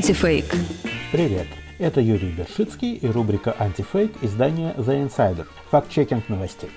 Антифейк. Привет! Это Юрий Бершицкий и рубрика «Антифейк» издания The Insider. Факт-чекинг новостей.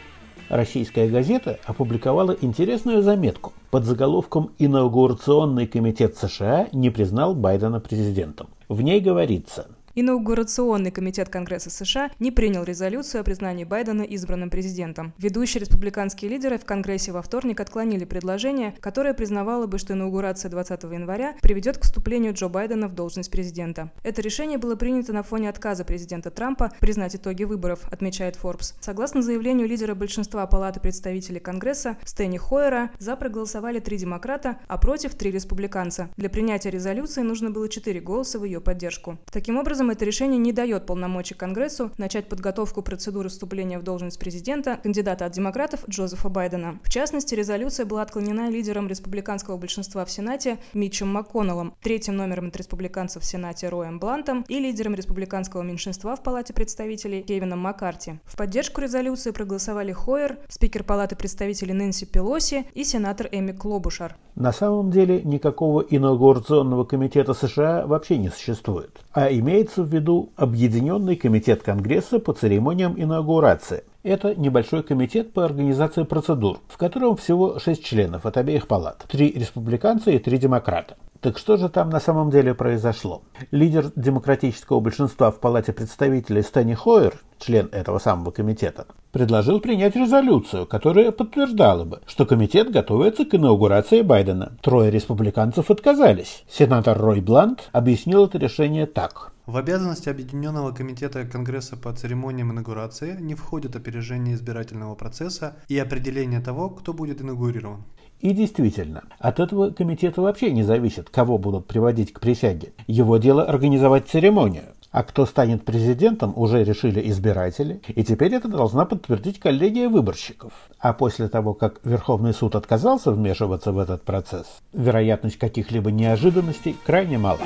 Российская газета опубликовала интересную заметку под заголовком «Инаугурационный комитет США не признал Байдена президентом». В ней говорится – Инаугурационный комитет Конгресса США не принял резолюцию о признании Байдена избранным президентом. Ведущие республиканские лидеры в Конгрессе во вторник отклонили предложение, которое признавало бы, что инаугурация 20 января приведет к вступлению Джо Байдена в должность президента. Это решение было принято на фоне отказа президента Трампа признать итоги выборов, отмечает Forbes. Согласно заявлению лидера большинства Палаты представителей Конгресса Стэнни Хойера, за проголосовали три демократа, а против три республиканца. Для принятия резолюции нужно было четыре голоса в ее поддержку. Таким образом, образом, это решение не дает полномочий Конгрессу начать подготовку процедуры вступления в должность президента кандидата от демократов Джозефа Байдена. В частности, резолюция была отклонена лидером республиканского большинства в Сенате Митчем МакКоннеллом, третьим номером от республиканцев в Сенате Роем Блантом и лидером республиканского меньшинства в Палате представителей Кевином Маккарти. В поддержку резолюции проголосовали Хойер, спикер Палаты представителей Нэнси Пелоси и сенатор Эми Клобушар. На самом деле никакого инаугурационного комитета США вообще не существует, а имеется в виду Объединенный комитет Конгресса по церемониям инаугурации. Это небольшой комитет по организации процедур, в котором всего шесть членов от обеих палат, три республиканца и три демократа. Так что же там на самом деле произошло? Лидер демократического большинства в Палате представителей Стэнни Хойер, член этого самого комитета, предложил принять резолюцию, которая подтверждала бы, что комитет готовится к инаугурации Байдена. Трое республиканцев отказались. Сенатор Рой Блант объяснил это решение так. В обязанности Объединенного комитета Конгресса по церемониям инаугурации не входит опережение избирательного процесса и определение того, кто будет инаугурирован. И действительно, от этого комитета вообще не зависит, кого будут приводить к присяге. Его дело организовать церемонию. А кто станет президентом, уже решили избиратели, и теперь это должна подтвердить коллегия выборщиков. А после того, как Верховный суд отказался вмешиваться в этот процесс, вероятность каких-либо неожиданностей крайне мала.